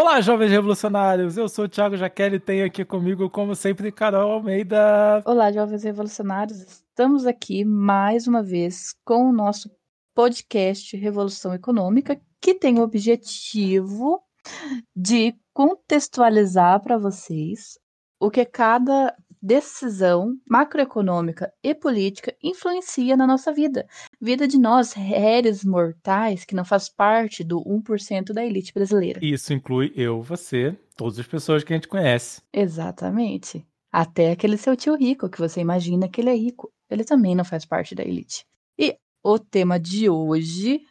Olá, jovens revolucionários! Eu sou o Thiago Jaqueline e tenho aqui comigo, como sempre, Carol Almeida. Olá, jovens revolucionários! Estamos aqui mais uma vez com o nosso podcast Revolução Econômica, que tem o objetivo de contextualizar para vocês o que cada decisão macroeconômica e política influencia na nossa vida. Vida de nós, réis mortais, que não faz parte do 1% da elite brasileira. Isso inclui eu, você, todas as pessoas que a gente conhece. Exatamente. Até aquele seu tio rico, que você imagina que ele é rico. Ele também não faz parte da elite. E o tema de hoje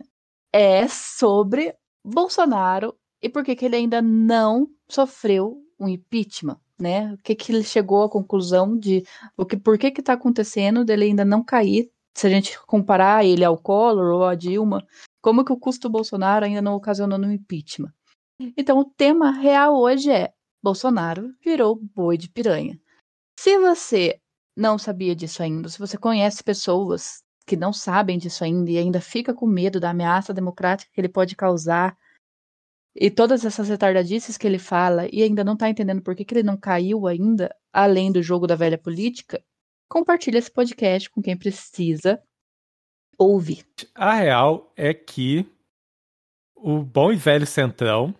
é sobre Bolsonaro e por que, que ele ainda não sofreu um impeachment né? O que que ele chegou à conclusão de o que por que que tá acontecendo dele ainda não cair? Se a gente comparar ele ao Collor ou a Dilma, como que o custo Bolsonaro ainda não ocasionou no impeachment? Então, o tema real hoje é Bolsonaro virou boi de piranha. Se você não sabia disso ainda, se você conhece pessoas que não sabem disso ainda e ainda fica com medo da ameaça democrática que ele pode causar e todas essas retardadices que ele fala e ainda não tá entendendo por que, que ele não caiu ainda, além do jogo da velha política, compartilha esse podcast com quem precisa ouvir. A real é que o bom e velho Centrão,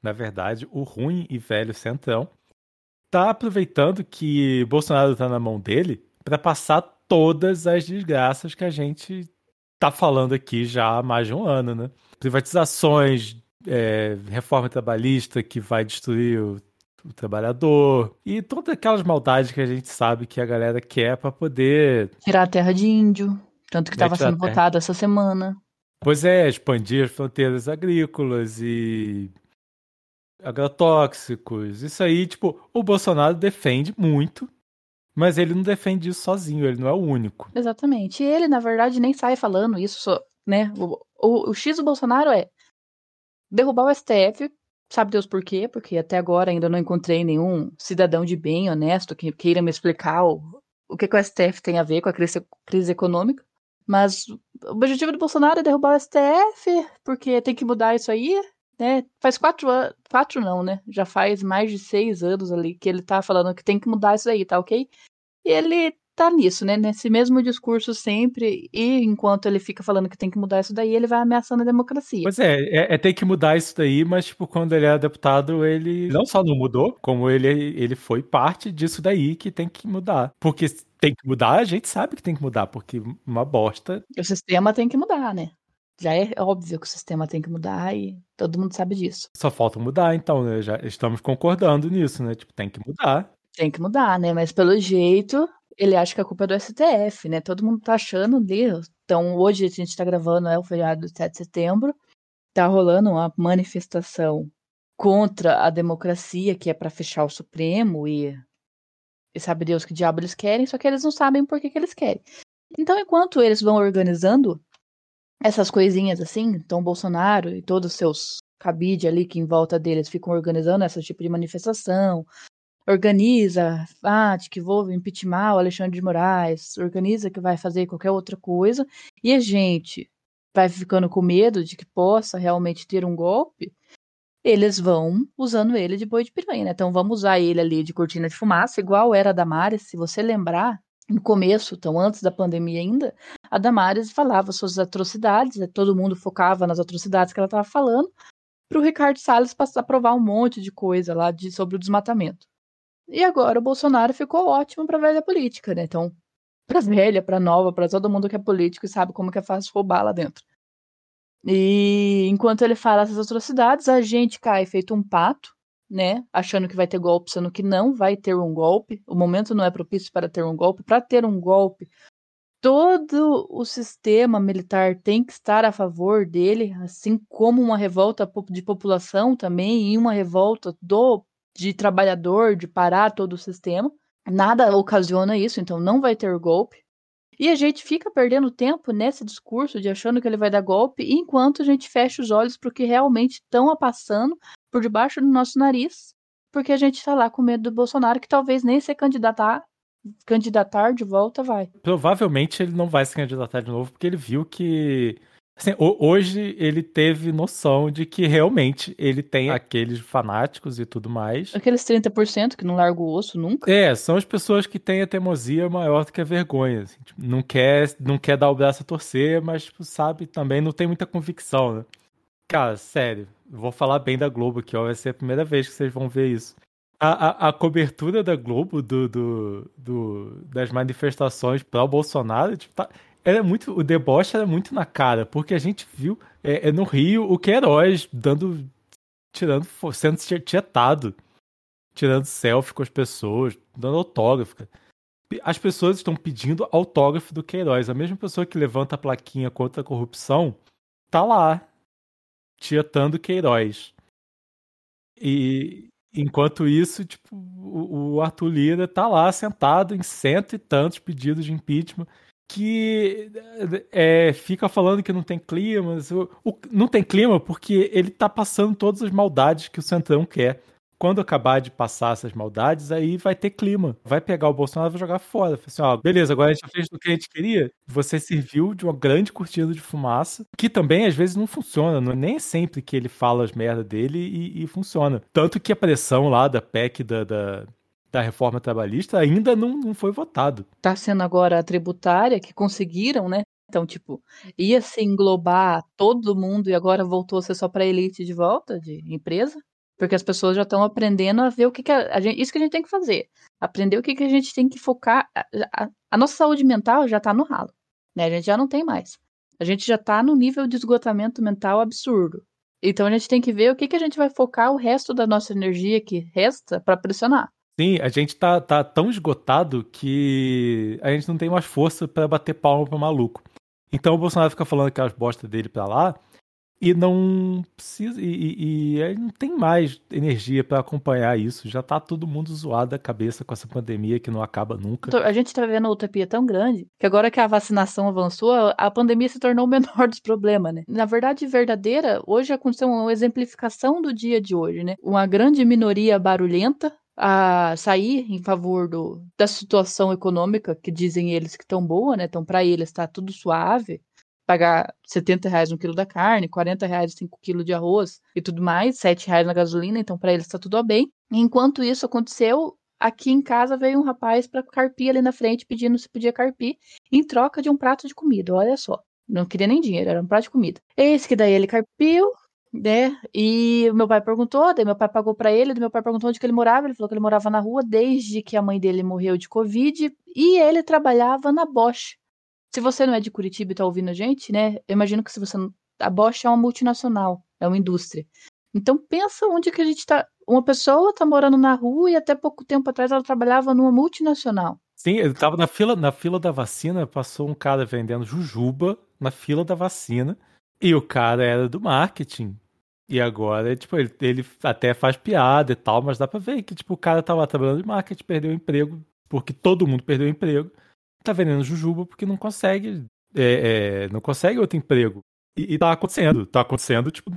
na verdade, o ruim e velho Centrão, tá aproveitando que Bolsonaro tá na mão dele para passar todas as desgraças que a gente tá falando aqui já há mais de um ano, né? Privatizações, é, reforma trabalhista que vai destruir o, o, trabalhador e todas aquelas maldades que a gente sabe que a galera quer para poder tirar a terra de índio, tanto que estava sendo votado essa semana. Pois é, expandir as fronteiras agrícolas e agrotóxicos. Isso aí, tipo, o Bolsonaro defende muito, mas ele não defende isso sozinho, ele não é o único. Exatamente. E ele, na verdade, nem sai falando isso, né? O, o, o X do Bolsonaro é derrubar o STF, sabe Deus por quê? Porque até agora ainda não encontrei nenhum cidadão de bem, honesto, que queira me explicar o, o que, que o STF tem a ver com a crise, crise econômica. Mas o objetivo do Bolsonaro é derrubar o STF, porque tem que mudar isso aí, né? Faz quatro anos, quatro não, né? Já faz mais de seis anos ali que ele tá falando que tem que mudar isso aí, tá ok? E ele tá nisso, né? Nesse mesmo discurso sempre, e enquanto ele fica falando que tem que mudar isso daí, ele vai ameaçando a democracia. Pois é, é, é tem que mudar isso daí, mas, tipo, quando ele é deputado, ele não só não mudou, como ele, ele foi parte disso daí que tem que mudar. Porque tem que mudar, a gente sabe que tem que mudar, porque uma bosta. O sistema tem que mudar, né? Já é óbvio que o sistema tem que mudar e todo mundo sabe disso. Só falta mudar, então, né? Já estamos concordando nisso, né? Tipo, tem que mudar. Tem que mudar, né? Mas pelo jeito, ele acha que a culpa é do STF, né? Todo mundo tá achando Deus. Então, hoje a gente tá gravando, é o feriado do 7 de setembro. Tá rolando uma manifestação contra a democracia, que é para fechar o Supremo e, e sabe Deus que diabo eles querem, só que eles não sabem por que, que eles querem. Então, enquanto eles vão organizando essas coisinhas assim, então Bolsonaro e todos os seus cabide ali que em volta deles ficam organizando esse tipo de manifestação, organiza, ah, de que vou impeachment o Alexandre de Moraes, organiza que vai fazer qualquer outra coisa, e a gente vai ficando com medo de que possa realmente ter um golpe, eles vão usando ele de boi de piranha, né? Então vamos usar ele ali de cortina de fumaça, igual era a Damares, se você lembrar, no começo, então antes da pandemia ainda, a Damares falava suas atrocidades, né? todo mundo focava nas atrocidades que ela estava falando, para o Ricardo Salles aprovar um monte de coisa lá de, sobre o desmatamento. E agora o Bolsonaro ficou ótimo pra velha política, né? Então, pra velha, pra nova, pra todo mundo que é político e sabe como que é fácil roubar lá dentro. E enquanto ele fala essas atrocidades, a gente cai feito um pato, né? Achando que vai ter golpe, sendo que não vai ter um golpe. O momento não é propício para ter um golpe. Para ter um golpe, todo o sistema militar tem que estar a favor dele, assim como uma revolta de população também e uma revolta do de trabalhador, de parar todo o sistema. Nada ocasiona isso, então não vai ter golpe. E a gente fica perdendo tempo nesse discurso de achando que ele vai dar golpe, enquanto a gente fecha os olhos para o que realmente estão passando por debaixo do nosso nariz, porque a gente está lá com medo do Bolsonaro, que talvez nem se candidatar, candidatar de volta vai. Provavelmente ele não vai se candidatar de novo, porque ele viu que Assim, hoje ele teve noção de que realmente ele tem aqueles fanáticos e tudo mais. Aqueles 30% que não larga o osso nunca. É, são as pessoas que têm a teimosia maior do que a vergonha. Assim, tipo, não, quer, não quer dar o braço a torcer, mas, tipo, sabe, também não tem muita convicção, né? Cara, sério, vou falar bem da Globo aqui, ó. Vai ser a primeira vez que vocês vão ver isso. A, a, a cobertura da Globo do, do, do das manifestações pró Bolsonaro, tipo, tá, era muito. O deboche era muito na cara, porque a gente viu é, é no Rio o Queiroz dando. tirando. sendo tietado. Tirando selfie com as pessoas, dando autógrafo. As pessoas estão pedindo autógrafo do Queiroz. A mesma pessoa que levanta a plaquinha contra a corrupção tá lá, tietando Queiroz. E enquanto isso, tipo, o, o Arthur Lira tá lá sentado em cento e tantos pedidos de impeachment que é, fica falando que não tem clima. O, o, não tem clima porque ele tá passando todas as maldades que o Centrão quer. Quando acabar de passar essas maldades, aí vai ter clima. Vai pegar o Bolsonaro e vai jogar fora. Assim, ó, beleza, agora a gente fez o que a gente queria. Você serviu de uma grande cortina de fumaça, que também às vezes não funciona. Não é nem sempre que ele fala as merdas dele e, e funciona. Tanto que a pressão lá da PEC da, da da reforma trabalhista ainda não, não foi votado. Está sendo agora a tributária que conseguiram, né? Então, tipo, ia se englobar todo mundo e agora voltou a ser só para elite de volta, de empresa, porque as pessoas já estão aprendendo a ver o que, que a, a, gente, isso que a gente tem que fazer, aprender o que, que a gente tem que focar. A, a, a nossa saúde mental já está no ralo, né? A gente já não tem mais. A gente já está no nível de esgotamento mental absurdo. Então a gente tem que ver o que, que a gente vai focar o resto da nossa energia que resta para pressionar. Sim, a gente tá, tá tão esgotado que a gente não tem mais força para bater palma pro maluco. Então o Bolsonaro fica falando aquelas bosta dele pra lá e não precisa. E, e, e não tem mais energia para acompanhar isso. Já tá todo mundo zoado da cabeça com essa pandemia que não acaba nunca. A gente tá vivendo uma utopia tão grande que agora que a vacinação avançou, a pandemia se tornou o menor dos problemas, né? Na verdade, verdadeira, hoje aconteceu uma exemplificação do dia de hoje, né? Uma grande minoria barulhenta a sair em favor do, da situação econômica que dizem eles que estão boa, né? Então, para eles está tudo suave. Pagar 70 reais um quilo da carne, 40 reais 5 quilos de arroz e tudo mais, 7 reais na gasolina, então para eles está tudo bem. Enquanto isso aconteceu, aqui em casa veio um rapaz para carpir ali na frente pedindo se podia carpir em troca de um prato de comida. Olha só. Não queria nem dinheiro, era um prato de comida. Eis que daí ele carpiu, né? E meu pai perguntou, daí meu pai pagou para ele, daí meu pai perguntou onde que ele morava, ele falou que ele morava na rua desde que a mãe dele morreu de Covid e ele trabalhava na Bosch. Se você não é de Curitiba e tá ouvindo a gente, né? Eu imagino que se você a Bosch é uma multinacional, é uma indústria. Então pensa onde que a gente tá, uma pessoa tá morando na rua e até pouco tempo atrás ela trabalhava numa multinacional. Sim, ele tava na fila, na fila da vacina, passou um cara vendendo jujuba na fila da vacina. E o cara era do marketing. E agora, tipo, ele, ele até faz piada e tal, mas dá pra ver que, tipo, o cara tava trabalhando de marketing, perdeu o emprego, porque todo mundo perdeu o emprego. Tá vendendo jujuba porque não consegue, é, é, não consegue outro emprego. E, e tá acontecendo, tá acontecendo, tipo,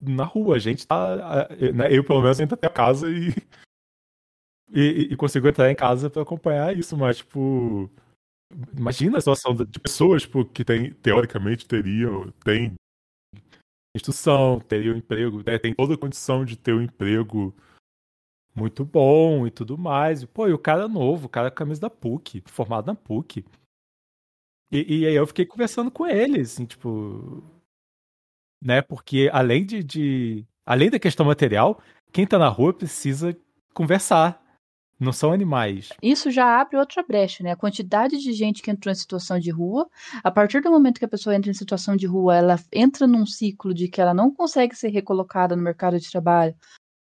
na rua. A gente tá, né, eu pelo menos entro até a casa e, e, e consigo entrar em casa para acompanhar isso, mas, tipo, Imagina a situação de pessoas tipo, que tem, teoricamente teriam, tem instrução, teriam emprego, né? tem toda a condição de ter um emprego muito bom e tudo mais. Pô, e o cara novo, o cara é camisa da PUC, formado na PUC. E, e aí eu fiquei conversando com ele, assim, tipo. Né? Porque além de, de. Além da questão material, quem tá na rua precisa conversar, não são animais. Isso já abre outra brecha, né? A quantidade de gente que entrou em situação de rua, a partir do momento que a pessoa entra em situação de rua, ela entra num ciclo de que ela não consegue ser recolocada no mercado de trabalho,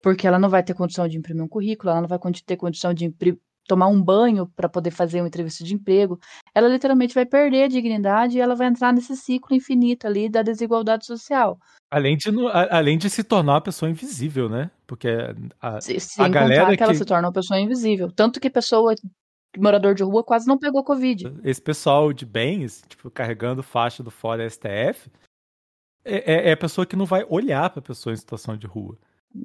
porque ela não vai ter condição de imprimir um currículo, ela não vai ter condição de tomar um banho para poder fazer uma entrevista de emprego, ela literalmente vai perder a dignidade e ela vai entrar nesse ciclo infinito ali da desigualdade social. Além de, além de se tornar uma pessoa invisível, né? Porque a, se, a galera que ela se torna uma pessoa invisível. Tanto que pessoa morador de rua quase não pegou Covid. Esse pessoal de bens, tipo, carregando faixa do fora STF, é, é, é a pessoa que não vai olhar pra pessoa em situação de rua.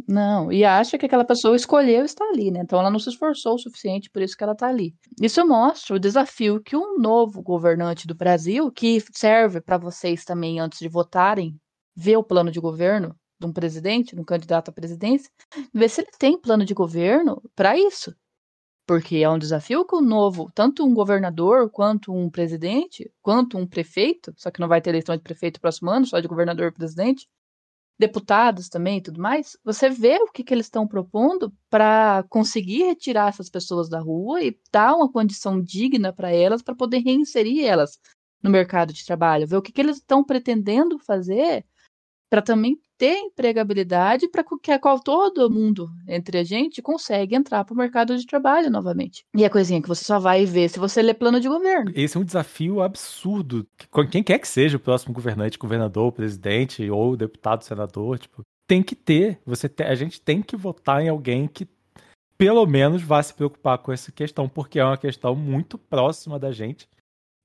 Não, e acha que aquela pessoa escolheu estar ali, né? Então ela não se esforçou o suficiente, por isso que ela está ali. Isso mostra o desafio que um novo governante do Brasil, que serve para vocês também antes de votarem, ver o plano de governo de um presidente, de um candidato à presidência, ver se ele tem plano de governo para isso. Porque é um desafio que o novo, tanto um governador, quanto um presidente, quanto um prefeito, só que não vai ter eleição de prefeito próximo ano, só de governador e presidente, deputados também e tudo mais, você vê o que, que eles estão propondo para conseguir retirar essas pessoas da rua e dar uma condição digna para elas, para poder reinserir elas no mercado de trabalho, ver o que, que eles estão pretendendo fazer para também ter empregabilidade para que a qual todo mundo entre a gente consegue entrar para o mercado de trabalho novamente. E a coisinha que você só vai ver se você lê plano de governo. Esse é um desafio absurdo. Quem quer que seja o próximo governante, governador, presidente ou deputado, senador, tipo, tem que ter. Você te, a gente tem que votar em alguém que pelo menos vá se preocupar com essa questão, porque é uma questão muito próxima da gente.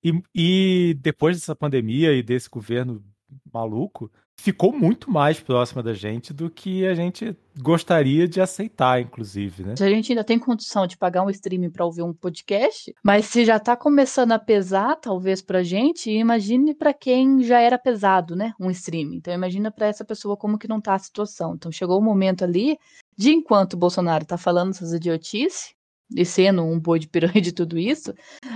E, e depois dessa pandemia e desse governo maluco, ficou muito mais próxima da gente do que a gente gostaria de aceitar, inclusive, né? A gente ainda tem condição de pagar um streaming para ouvir um podcast, mas se já tá começando a pesar, talvez pra gente, imagine para quem já era pesado, né? Um streaming. Então imagina para essa pessoa como que não tá a situação. Então chegou o momento ali de enquanto o Bolsonaro tá falando essas idiotices, e sendo um boi de piranha de tudo isso,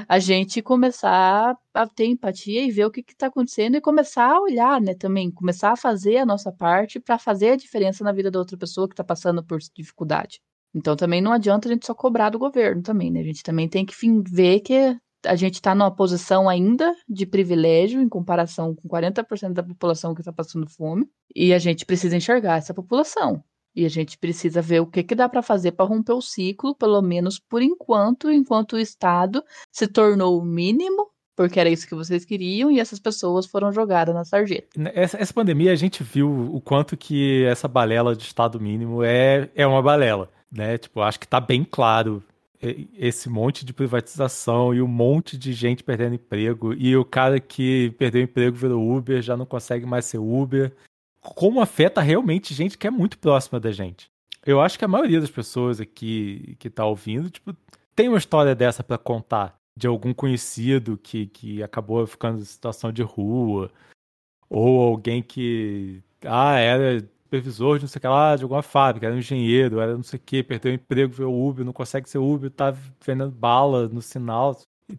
a gente começar a ter empatia e ver o que está acontecendo e começar a olhar, né, também, começar a fazer a nossa parte para fazer a diferença na vida da outra pessoa que está passando por dificuldade. Então também não adianta a gente só cobrar do governo também, né? A gente também tem que ver que a gente está numa posição ainda de privilégio em comparação com 40% da população que está passando fome e a gente precisa enxergar essa população. E a gente precisa ver o que, que dá para fazer para romper o ciclo, pelo menos por enquanto, enquanto o Estado se tornou o mínimo, porque era isso que vocês queriam, e essas pessoas foram jogadas na sarjeta. Essa, essa pandemia a gente viu o quanto que essa balela de Estado mínimo é, é uma balela. Né? Tipo, acho que está bem claro esse monte de privatização e um monte de gente perdendo emprego e o cara que perdeu emprego virou Uber já não consegue mais ser Uber como afeta realmente gente que é muito próxima da gente. Eu acho que a maioria das pessoas aqui que tá ouvindo, tipo, tem uma história dessa para contar de algum conhecido que, que acabou ficando em situação de rua, ou alguém que ah, era supervisor de não sei o que lá, de alguma fábrica, era um engenheiro, era não sei o que, perdeu o emprego, veio Uber, não consegue ser Uber, tá vendendo bala no sinal.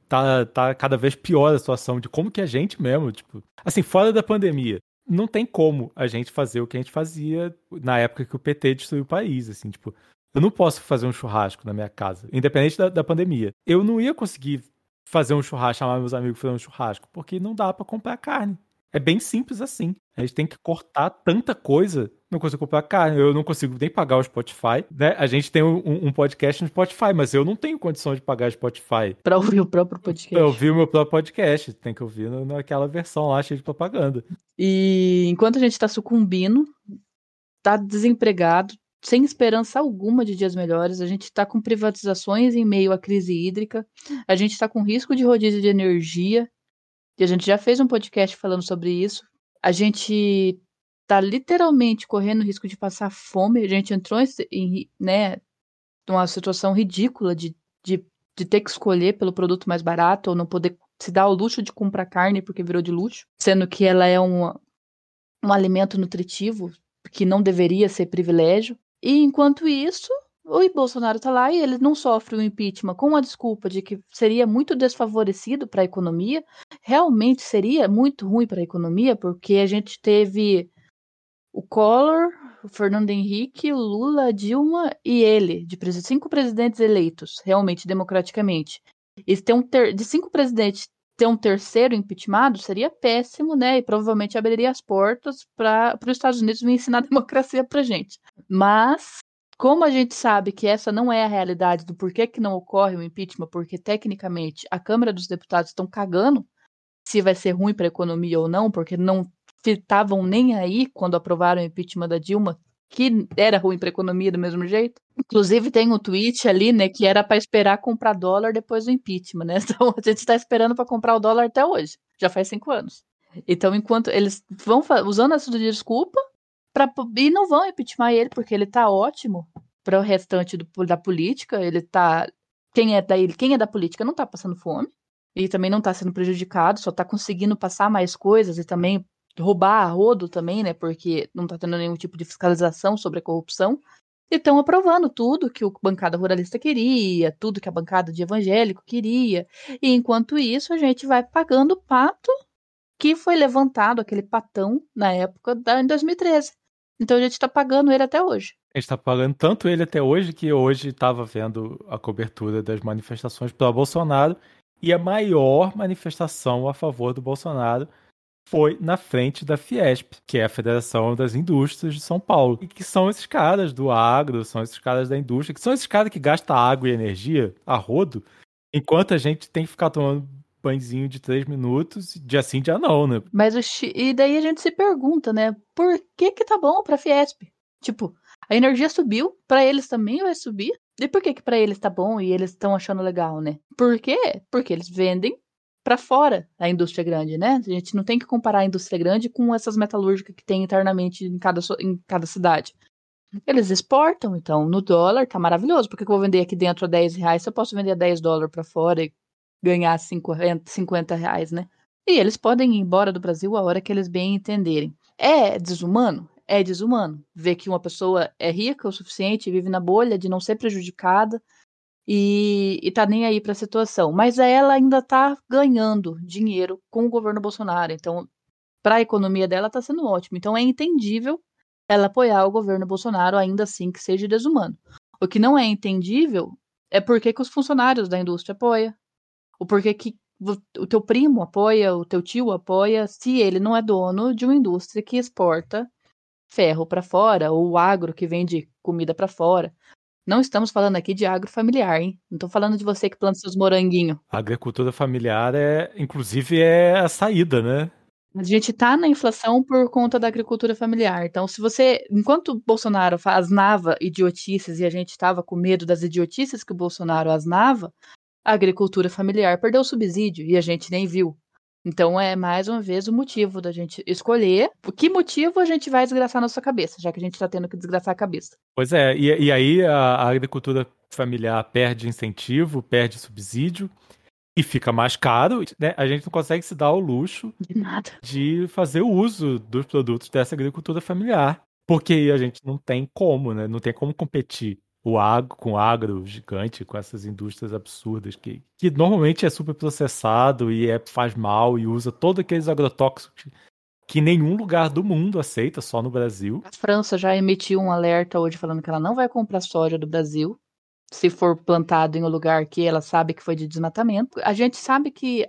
Tá, tá cada vez pior a situação de como que a gente mesmo, tipo, assim, fora da pandemia, não tem como a gente fazer o que a gente fazia na época que o PT destruiu o país, assim, tipo, eu não posso fazer um churrasco na minha casa, independente da, da pandemia. Eu não ia conseguir fazer um churrasco, chamar meus amigos fazer um churrasco, porque não dá para comprar carne. É bem simples assim. A gente tem que cortar tanta coisa. Não consigo comprar carne, eu não consigo nem pagar o Spotify. Né? A gente tem um, um podcast no Spotify, mas eu não tenho condição de pagar o Spotify. Para ouvir o próprio podcast. Para ouvir o meu próprio podcast. Tem que ouvir naquela versão lá cheia de propaganda. E enquanto a gente está sucumbindo, tá desempregado, sem esperança alguma de dias melhores. A gente está com privatizações em meio à crise hídrica. A gente está com risco de rodízio de energia. E a gente já fez um podcast falando sobre isso. A gente tá literalmente correndo o risco de passar fome. A gente entrou em, né, situação ridícula de, de, de ter que escolher pelo produto mais barato ou não poder se dar o luxo de comprar carne porque virou de luxo, sendo que ela é um, um alimento nutritivo que não deveria ser privilégio. E enquanto isso, o Bolsonaro está lá e ele não sofre o impeachment com a desculpa de que seria muito desfavorecido para a economia. Realmente seria muito ruim para a economia, porque a gente teve o Collor, o Fernando Henrique, o Lula, a Dilma e ele, de cinco presidentes eleitos, realmente democraticamente. E ter um ter, de cinco presidentes ter um terceiro impeachment seria péssimo, né? E provavelmente abriria as portas para os Estados Unidos me ensinar a democracia para gente. Mas como a gente sabe que essa não é a realidade do porquê que não ocorre o impeachment, porque tecnicamente a Câmara dos Deputados estão cagando se vai ser ruim para a economia ou não, porque não estavam nem aí quando aprovaram o impeachment da Dilma, que era ruim para a economia do mesmo jeito. Inclusive tem um tweet ali, né, que era para esperar comprar dólar depois do impeachment, né? Então a gente está esperando para comprar o dólar até hoje, já faz cinco anos. Então enquanto eles vão usando essa desculpa, Pra, e não vão impeachment ele, porque ele tá ótimo para o restante do, da política. Ele tá. Quem é, da, quem é da política não tá passando fome. E também não tá sendo prejudicado, só tá conseguindo passar mais coisas e também roubar a rodo também, né? Porque não tá tendo nenhum tipo de fiscalização sobre a corrupção. E estão aprovando tudo que o bancada ruralista queria, tudo que a bancada de evangélico queria. E enquanto isso, a gente vai pagando o pato que foi levantado, aquele patão, na época da, em 2013. Então a gente está pagando ele até hoje. A gente está pagando tanto ele até hoje que hoje estava vendo a cobertura das manifestações pelo Bolsonaro e a maior manifestação a favor do Bolsonaro foi na frente da Fiesp, que é a Federação das Indústrias de São Paulo. E que são esses caras do agro, são esses caras da indústria, que são esses caras que gastam água e energia a rodo, enquanto a gente tem que ficar tomando banhozinho de três minutos, de assim, dia não, né? Mas o e daí a gente se pergunta, né? Por que que tá bom pra Fiesp? Tipo, a energia subiu, para eles também vai subir. E por que que para eles tá bom e eles estão achando legal, né? Por quê? Porque eles vendem para fora a indústria grande, né? A gente não tem que comparar a indústria grande com essas metalúrgicas que tem internamente em cada, em cada cidade. Eles exportam, então no dólar tá maravilhoso. Porque eu vou vender aqui dentro a 10 reais se eu posso vender a 10 dólares para fora e ganhar 50, 50 reais, né? E eles podem ir embora do Brasil a hora que eles bem entenderem. É desumano? É desumano. Ver que uma pessoa é rica o suficiente, vive na bolha de não ser prejudicada e, e tá nem aí para a situação. Mas ela ainda tá ganhando dinheiro com o governo Bolsonaro. Então, para a economia dela tá sendo ótimo. Então é entendível ela apoiar o governo Bolsonaro, ainda assim que seja desumano. O que não é entendível é por que, os funcionários da indústria apoiam. O porquê que o teu primo apoia, o teu tio apoia, se ele não é dono de uma indústria que exporta ferro para fora, ou agro que vende comida para fora. Não estamos falando aqui de agro familiar, hein? Não estou falando de você que planta seus moranguinhos. A agricultura familiar é, inclusive, é a saída, né? A gente está na inflação por conta da agricultura familiar. Então, se você, enquanto o Bolsonaro asnava idiotices e a gente estava com medo das idiotices que o Bolsonaro asnava, a agricultura familiar perdeu o subsídio e a gente nem viu. Então é mais uma vez o motivo da gente escolher por que motivo a gente vai desgraçar nossa cabeça, já que a gente está tendo que desgraçar a cabeça. Pois é, e, e aí a, a, agricultura familiar perde incentivo, perde subsídio e fica mais caro, né? A gente não consegue se dar o luxo de, nada. de fazer uso dos produtos dessa agricultura familiar. Porque a gente não tem como, né? Não tem como competir o agro, com o agro gigante, com essas indústrias absurdas que, que normalmente é super processado e é, faz mal e usa todos aqueles agrotóxicos que nenhum lugar do mundo aceita, só no Brasil. A França já emitiu um alerta hoje falando que ela não vai comprar soja do Brasil se for plantado em um lugar que ela sabe que foi de desmatamento. A gente sabe que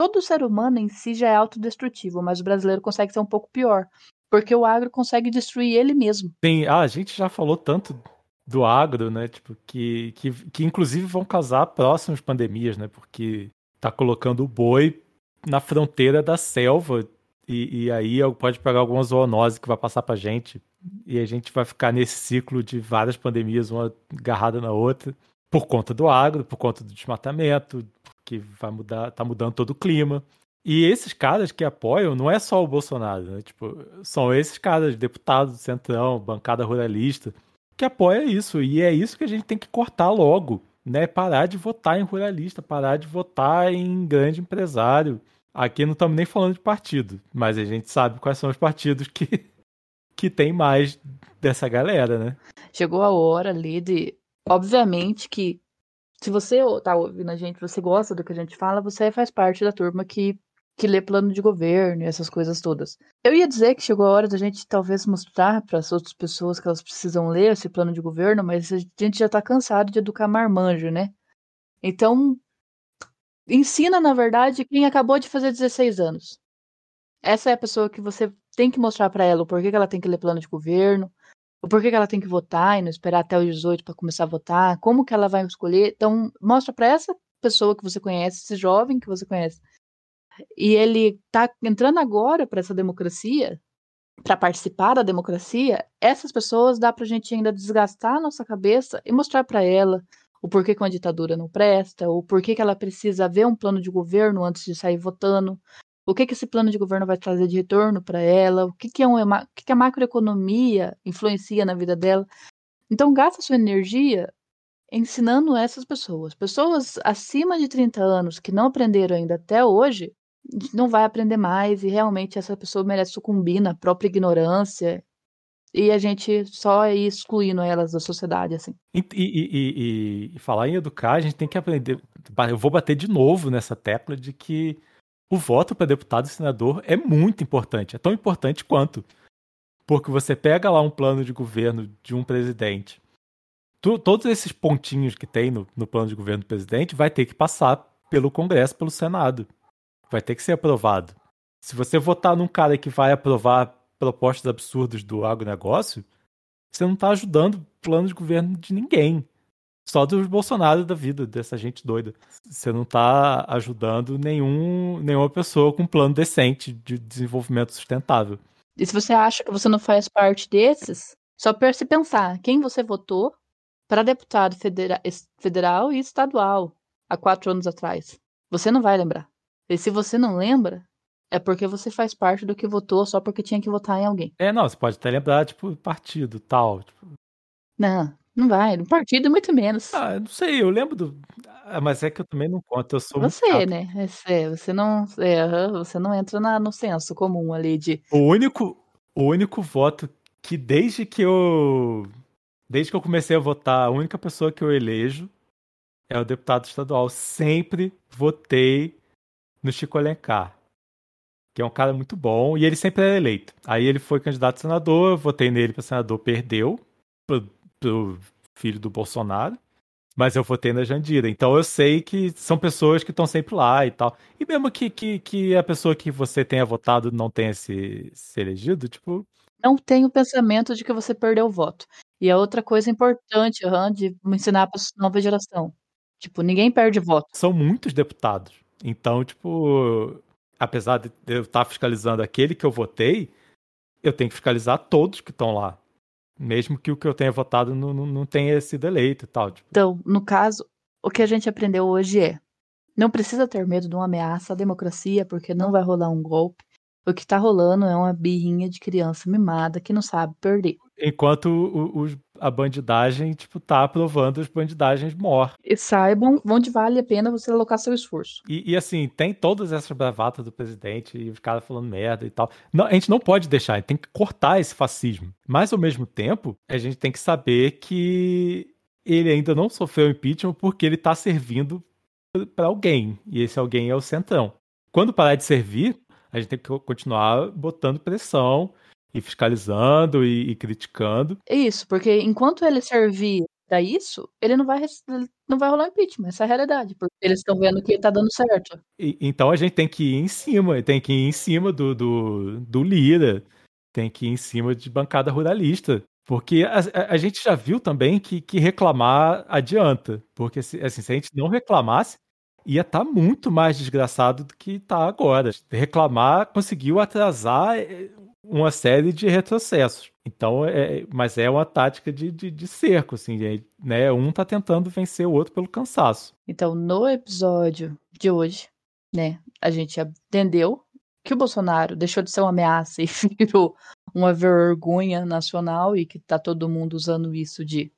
todo ser humano em si já é autodestrutivo, mas o brasileiro consegue ser um pouco pior. Porque o agro consegue destruir ele mesmo. Sim, ah, a gente já falou tanto do agro, né? Tipo, que, que, que inclusive vão causar próximas pandemias, né? Porque tá colocando o boi na fronteira da selva e, e aí pode pegar alguma zoonose que vai passar pra gente e a gente vai ficar nesse ciclo de várias pandemias, uma agarrada na outra, por conta do agro, por conta do desmatamento, que vai mudar, tá mudando todo o clima. E esses caras que apoiam não é só o Bolsonaro, né? Tipo, são esses caras, deputados do Centrão, bancada ruralista, que apoia isso. E é isso que a gente tem que cortar logo. Né? Parar de votar em ruralista, parar de votar em grande empresário. Aqui não estamos nem falando de partido, mas a gente sabe quais são os partidos que, que tem mais dessa galera, né? Chegou a hora ali de. Obviamente que se você tá ouvindo a gente, você gosta do que a gente fala, você faz parte da turma que que lê plano de governo e essas coisas todas. Eu ia dizer que chegou a hora da gente talvez mostrar para as outras pessoas que elas precisam ler esse plano de governo, mas a gente já está cansado de educar marmanjo, né? Então, ensina, na verdade, quem acabou de fazer 16 anos. Essa é a pessoa que você tem que mostrar para ela o porquê que ela tem que ler plano de governo, o porquê que ela tem que votar e não esperar até os 18 para começar a votar, como que ela vai escolher. Então, mostra para essa pessoa que você conhece, esse jovem que você conhece, e ele está entrando agora para essa democracia, para participar da democracia, essas pessoas dá para a gente ainda desgastar a nossa cabeça e mostrar para ela o porquê que uma ditadura não presta, o porquê que ela precisa ver um plano de governo antes de sair votando, O que, que esse plano de governo vai trazer de retorno para ela? O que, que, é um, o que, que a macroeconomia influencia na vida dela? Então, gasta sua energia ensinando essas pessoas. Pessoas acima de 30 anos que não aprenderam ainda até hoje, não vai aprender mais e realmente essa pessoa merece sucumbir na própria ignorância e a gente só ir excluindo elas da sociedade, assim. E, e, e, e, falar em educar, a gente tem que aprender. Eu vou bater de novo nessa tecla de que o voto para deputado e senador é muito importante. É tão importante quanto. Porque você pega lá um plano de governo de um presidente. Tu, todos esses pontinhos que tem no, no plano de governo do presidente vai ter que passar pelo Congresso, pelo Senado. Vai ter que ser aprovado. Se você votar num cara que vai aprovar propostas absurdas do agronegócio, você não está ajudando o plano de governo de ninguém. Só dos Bolsonaro da vida, dessa gente doida. Você não está ajudando nenhum, nenhuma pessoa com um plano decente de desenvolvimento sustentável. E se você acha que você não faz parte desses, só para se pensar, quem você votou para deputado federa federal e estadual há quatro anos atrás? Você não vai lembrar. E se você não lembra, é porque você faz parte do que votou só porque tinha que votar em alguém. É, não, você pode até lembrar, tipo, partido tal. Tipo... Não, não vai. No partido, muito menos. Ah, eu não sei, eu lembro do. Ah, mas é que eu também não conto, eu sou Você, né? É, você não. É, você não entra na, no senso comum ali de. O único, o único voto que desde que eu. Desde que eu comecei a votar, a única pessoa que eu elejo é o deputado estadual. Sempre votei no Chico Alencar que é um cara muito bom, e ele sempre é eleito. Aí ele foi candidato a senador, eu votei nele para senador, perdeu pro, pro filho do Bolsonaro, mas eu votei na Jandira. Então eu sei que são pessoas que estão sempre lá e tal. E mesmo que, que, que a pessoa que você tenha votado não tenha se, se elegido, tipo. Não tem o pensamento de que você perdeu o voto. E a outra coisa importante, uhum, de ensinar para a nova geração. Tipo, ninguém perde voto. São muitos deputados. Então, tipo, apesar de eu estar fiscalizando aquele que eu votei, eu tenho que fiscalizar todos que estão lá. Mesmo que o que eu tenha votado não, não, não tenha sido eleito e tal. Tipo. Então, no caso, o que a gente aprendeu hoje é: não precisa ter medo de uma ameaça à democracia, porque não vai rolar um golpe. O que tá rolando é uma birrinha de criança mimada que não sabe perder. Enquanto o, o, a bandidagem, tipo, tá aprovando as bandidagens mor. E saibam onde vale a pena você alocar seu esforço. E, e assim, tem todas essas bravatas do presidente e os caras falando merda e tal. Não, a gente não pode deixar, a gente tem que cortar esse fascismo. Mas ao mesmo tempo, a gente tem que saber que ele ainda não sofreu impeachment porque ele tá servindo para alguém. E esse alguém é o Centrão. Quando parar de servir, a gente tem que continuar botando pressão e fiscalizando e, e criticando. Isso, porque enquanto ele servir para isso, ele não vai não vai rolar impeachment, essa é a realidade, porque eles estão vendo que está dando certo. E, então a gente tem que ir em cima, tem que ir em cima do, do, do Lira, tem que ir em cima de bancada ruralista. Porque a, a, gente já viu também que, que reclamar adianta. Porque assim, se a gente não reclamasse, ia estar tá muito mais desgraçado do que está agora. Reclamar conseguiu atrasar eh, uma série de retrocessos. Então, é, mas é uma tática de, de, de cerco, assim, né? Um tá tentando vencer o outro pelo cansaço. Então, no episódio de hoje, né, a gente entendeu que o Bolsonaro deixou de ser uma ameaça e virou uma vergonha nacional e que tá todo mundo usando isso de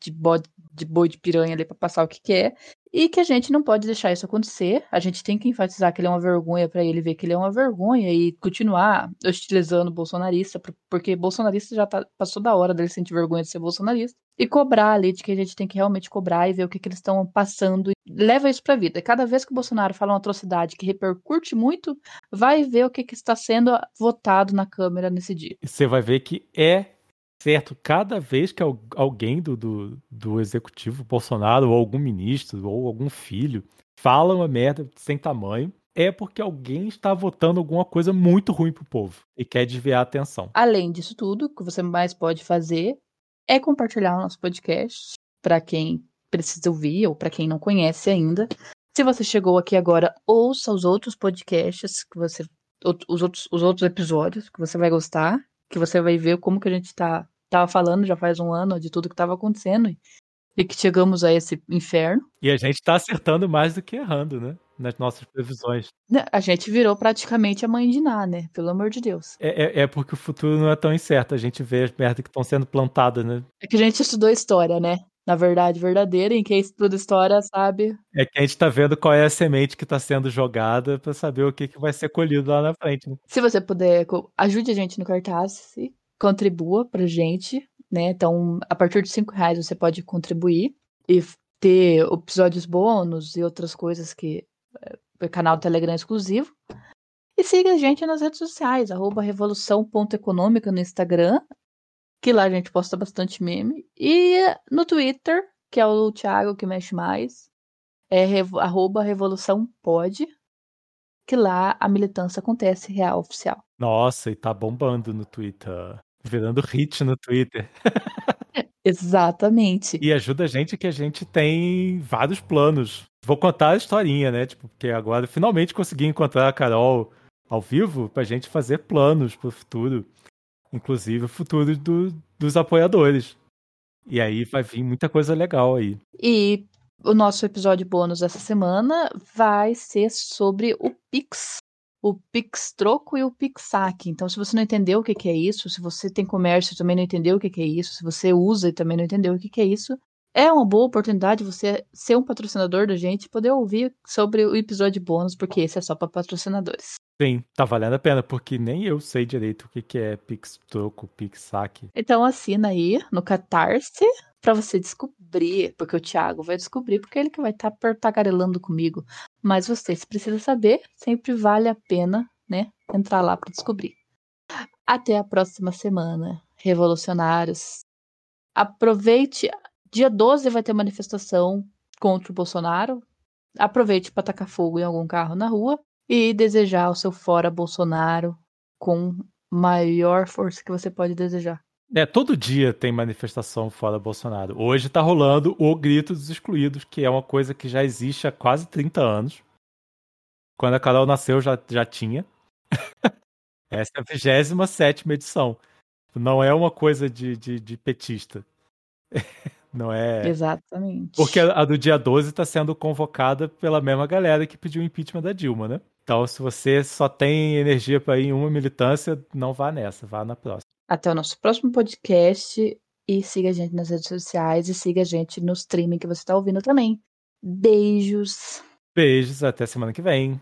de, bode, de boi de piranha ali para passar o que quer. E que a gente não pode deixar isso acontecer. A gente tem que enfatizar que ele é uma vergonha para ele ver que ele é uma vergonha e continuar hostilizando o bolsonarista, porque bolsonarista já tá, passou da hora dele sentir vergonha de ser bolsonarista. E cobrar ali de que a gente tem que realmente cobrar e ver o que, que eles estão passando. Leva isso pra vida. Cada vez que o Bolsonaro fala uma atrocidade que repercute muito, vai ver o que, que está sendo votado na Câmara nesse dia. Você vai ver que é certo cada vez que alguém do, do, do executivo Bolsonaro, ou algum ministro, ou algum filho, fala uma merda sem tamanho, é porque alguém está votando alguma coisa muito ruim pro povo e quer desviar a atenção. Além disso tudo, o que você mais pode fazer é compartilhar o nosso podcast para quem precisa ouvir ou para quem não conhece ainda. Se você chegou aqui agora, ouça os outros podcasts que você os outros, os outros episódios que você vai gostar, que você vai ver como que a gente está tava falando já faz um ano de tudo que estava acontecendo e que chegamos a esse inferno. E a gente tá acertando mais do que errando, né? nas nossas previsões. Né, a gente virou praticamente a mãe de Ná, né? Pelo amor de Deus. É, é, é porque o futuro não é tão incerto. A gente vê as merdas que estão sendo plantadas, né? É que a gente estudou história, né? Na verdade, verdadeira, em quem estuda história sabe. É que a gente tá vendo qual é a semente que tá sendo jogada para saber o que, que vai ser colhido lá na frente. Né? Se você puder, ajude a gente no cartaz, contribua pra gente, né? Então, a partir de cinco reais você pode contribuir e ter episódios bônus e outras coisas que é, canal Telegram exclusivo. E siga a gente nas redes sociais, arroba revolução.econômica no Instagram, que lá a gente posta bastante meme. E no Twitter, que é o Thiago que mexe mais, é arroba revolução pode, que lá a militância acontece real oficial. Nossa, e tá bombando no Twitter. Virando hit no Twitter. Exatamente. E ajuda a gente que a gente tem vários planos. Vou contar a historinha, né? Tipo, porque agora finalmente consegui encontrar a Carol ao vivo pra gente fazer planos pro futuro. Inclusive o futuro do, dos apoiadores. E aí vai vir muita coisa legal aí. E o nosso episódio bônus dessa semana vai ser sobre o Pix o Pix Troco e o Pix Saque. Então, se você não entendeu o que, que é isso, se você tem comércio e também não entendeu o que, que é isso, se você usa e também não entendeu o que, que é isso, é uma boa oportunidade você ser um patrocinador da gente e poder ouvir sobre o episódio bônus, porque esse é só para patrocinadores. Sim, tá valendo a pena, porque nem eu sei direito o que, que é Pix Troco, Pix Saque. Então assina aí no Catarse para você descobrir, porque o Thiago vai descobrir, porque ele que vai estar tá tagarelando comigo. Mas você, se precisa saber, sempre vale a pena, né, entrar lá para descobrir. Até a próxima semana, revolucionários. Aproveite, dia 12 vai ter manifestação contra o Bolsonaro. Aproveite para tacar fogo em algum carro na rua e desejar o seu fora Bolsonaro com maior força que você pode desejar. É, todo dia tem manifestação fora Bolsonaro. Hoje tá rolando o Grito dos Excluídos, que é uma coisa que já existe há quase 30 anos. Quando a Carol nasceu já, já tinha. Essa é a 27 edição. Não é uma coisa de, de, de petista. Não é. Exatamente. Porque a do dia 12 está sendo convocada pela mesma galera que pediu o impeachment da Dilma, né? Então, se você só tem energia para ir em uma militância, não vá nessa, vá na próxima. Até o nosso próximo podcast e siga a gente nas redes sociais e siga a gente no streaming que você está ouvindo também. Beijos. Beijos, até semana que vem.